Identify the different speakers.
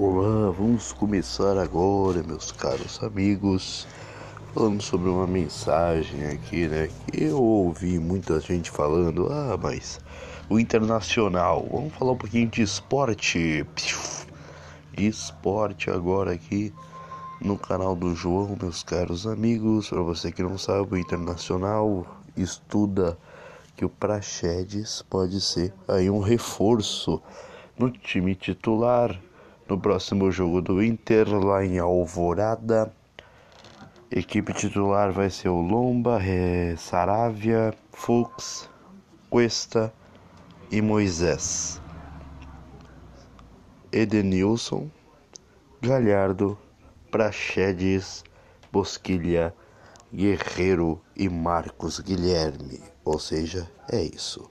Speaker 1: Olá, vamos começar agora, meus caros amigos, falando sobre uma mensagem aqui, né? Que eu ouvi muita gente falando, ah, mas o internacional, vamos falar um pouquinho de esporte, esporte agora aqui no canal do João, meus caros amigos. Para você que não sabe, o internacional estuda que o Praxedes pode ser aí um reforço no time titular no próximo jogo do Inter, lá em Alvorada. Equipe titular vai ser o Lomba, Saravia, Fux, Cuesta e Moisés. Edenilson, Galhardo, Praxedes, Bosquilha, Guerreiro e Marcos Guilherme. Ou seja, é isso.